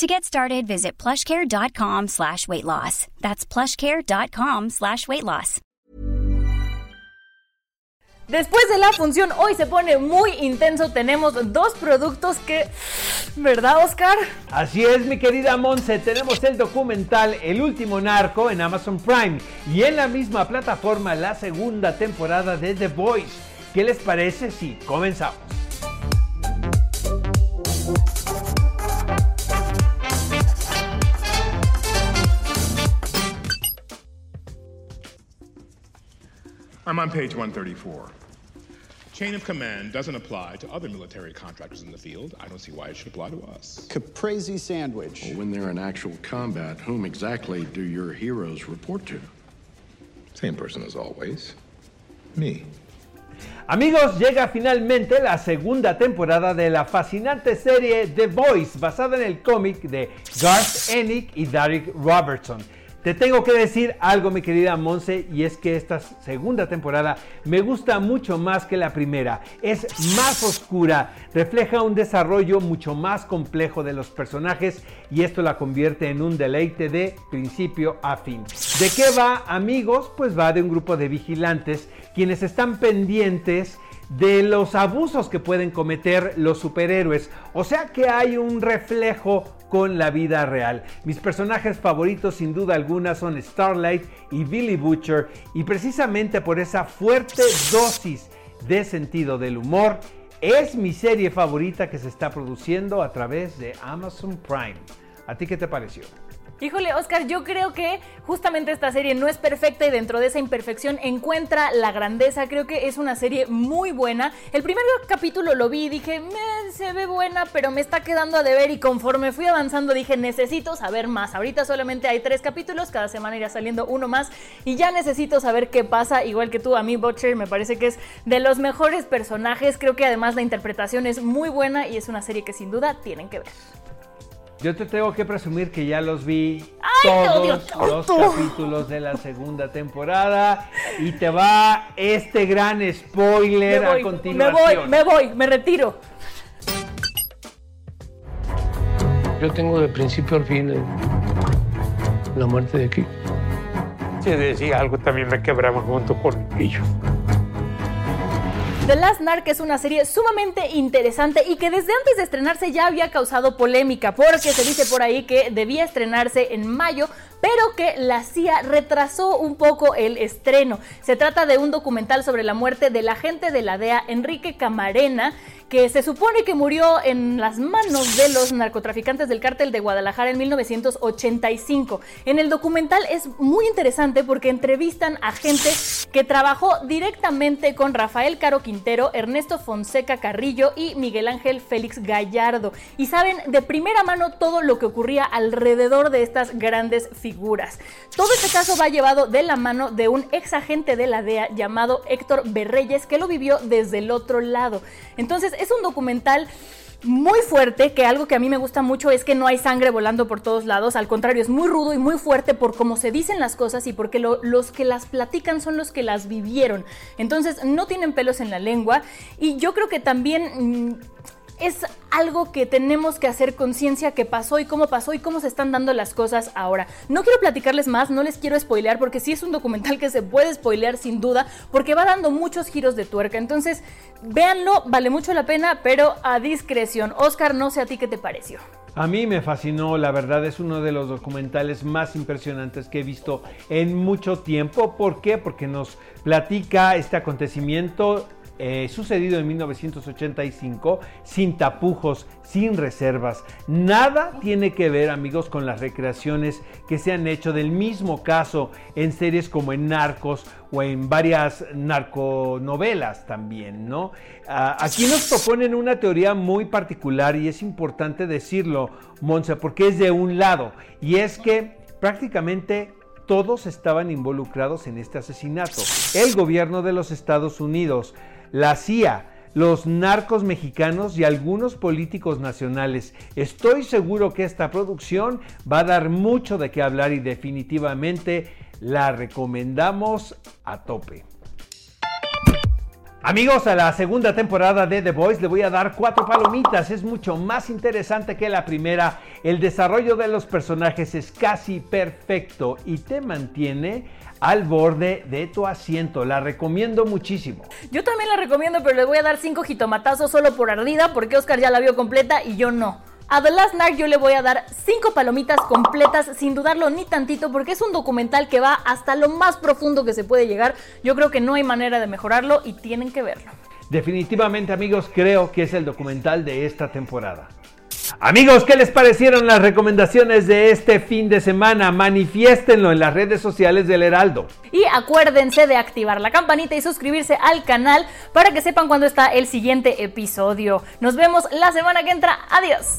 To get started, visit plushcare.com slash weight loss. That's plushcare.com slash weight loss. Después de la función, hoy se pone muy intenso. Tenemos dos productos que... ¿Verdad, Oscar? Así es, mi querida Monse. Tenemos el documental El último narco en Amazon Prime y en la misma plataforma la segunda temporada de The Voice. ¿Qué les parece si comenzamos? I'm on page 134. Chain of command doesn't apply to other military contractors in the field. I don't see why it should apply to us. Caprese sandwich. Well, when they're in actual combat, whom exactly do your heroes report to? Same person as always. Me. Amigos, llega finalmente la segunda temporada de la fascinante serie The Voice, basada en el cómic de Garth Ennick y Derek Robertson. Te tengo que decir algo, mi querida Monse, y es que esta segunda temporada me gusta mucho más que la primera. Es más oscura, refleja un desarrollo mucho más complejo de los personajes y esto la convierte en un deleite de principio a fin. ¿De qué va, amigos? Pues va de un grupo de vigilantes quienes están pendientes de los abusos que pueden cometer los superhéroes. O sea que hay un reflejo con la vida real. Mis personajes favoritos sin duda alguna son Starlight y Billy Butcher y precisamente por esa fuerte dosis de sentido del humor es mi serie favorita que se está produciendo a través de Amazon Prime. ¿A ti qué te pareció? Híjole, Oscar, yo creo que justamente esta serie no es perfecta y dentro de esa imperfección encuentra la grandeza. Creo que es una serie muy buena. El primer capítulo lo vi y dije, se ve buena, pero me está quedando a deber. Y conforme fui avanzando dije, necesito saber más. Ahorita solamente hay tres capítulos, cada semana irá saliendo uno más. Y ya necesito saber qué pasa. Igual que tú, a mí Butcher me parece que es de los mejores personajes. Creo que además la interpretación es muy buena y es una serie que sin duda tienen que ver. Yo te tengo que presumir que ya los vi todos los capítulos de la segunda temporada y te va este gran spoiler a continuación. Me voy, me voy, me retiro. Yo tengo de principio al fin la muerte de aquí. Si decía algo también me quebraba junto con ellos. The Last Narc es una serie sumamente interesante y que desde antes de estrenarse ya había causado polémica porque se dice por ahí que debía estrenarse en mayo, pero que la CIA retrasó un poco el estreno. Se trata de un documental sobre la muerte del agente de la DEA Enrique Camarena que se supone que murió en las manos de los narcotraficantes del cártel de Guadalajara en 1985. En el documental es muy interesante porque entrevistan a gente que trabajó directamente con Rafael Caro Quintero, Ernesto Fonseca Carrillo y Miguel Ángel Félix Gallardo y saben de primera mano todo lo que ocurría alrededor de estas grandes figuras. Todo este caso va llevado de la mano de un ex agente de la DEA llamado Héctor Berreyes que lo vivió desde el otro lado. Entonces es un documental muy fuerte, que algo que a mí me gusta mucho es que no hay sangre volando por todos lados, al contrario, es muy rudo y muy fuerte por cómo se dicen las cosas y porque los que las platican son los que las vivieron. Entonces no tienen pelos en la lengua y yo creo que también... Mm, es algo que tenemos que hacer conciencia que pasó y cómo pasó y cómo se están dando las cosas ahora. No quiero platicarles más, no les quiero spoilear porque sí es un documental que se puede spoilear sin duda porque va dando muchos giros de tuerca. Entonces, véanlo, vale mucho la pena, pero a discreción. Oscar, no sé a ti qué te pareció. A mí me fascinó, la verdad es uno de los documentales más impresionantes que he visto en mucho tiempo. ¿Por qué? Porque nos platica este acontecimiento eh, sucedido en 1985, sin tapujos, sin reservas. Nada tiene que ver, amigos, con las recreaciones que se han hecho del mismo caso en series como en Narcos o en varias narconovelas también, ¿no? Ah, aquí nos proponen una teoría muy particular y es importante decirlo, Monza, porque es de un lado, y es que prácticamente todos estaban involucrados en este asesinato. El gobierno de los Estados Unidos, la CIA, los narcos mexicanos y algunos políticos nacionales. Estoy seguro que esta producción va a dar mucho de qué hablar y definitivamente la recomendamos a tope. Amigos, a la segunda temporada de The Voice le voy a dar cuatro palomitas. Es mucho más interesante que la primera. El desarrollo de los personajes es casi perfecto y te mantiene al borde de tu asiento. La recomiendo muchísimo. Yo también la recomiendo, pero le voy a dar cinco jitomatazos solo por ardida porque Oscar ya la vio completa y yo no. A The Last Night yo le voy a dar 5 palomitas completas sin dudarlo ni tantito porque es un documental que va hasta lo más profundo que se puede llegar. Yo creo que no hay manera de mejorarlo y tienen que verlo. Definitivamente amigos creo que es el documental de esta temporada. Amigos, ¿qué les parecieron las recomendaciones de este fin de semana? Manifiéstenlo en las redes sociales del Heraldo. Y acuérdense de activar la campanita y suscribirse al canal para que sepan cuándo está el siguiente episodio. Nos vemos la semana que entra. Adiós.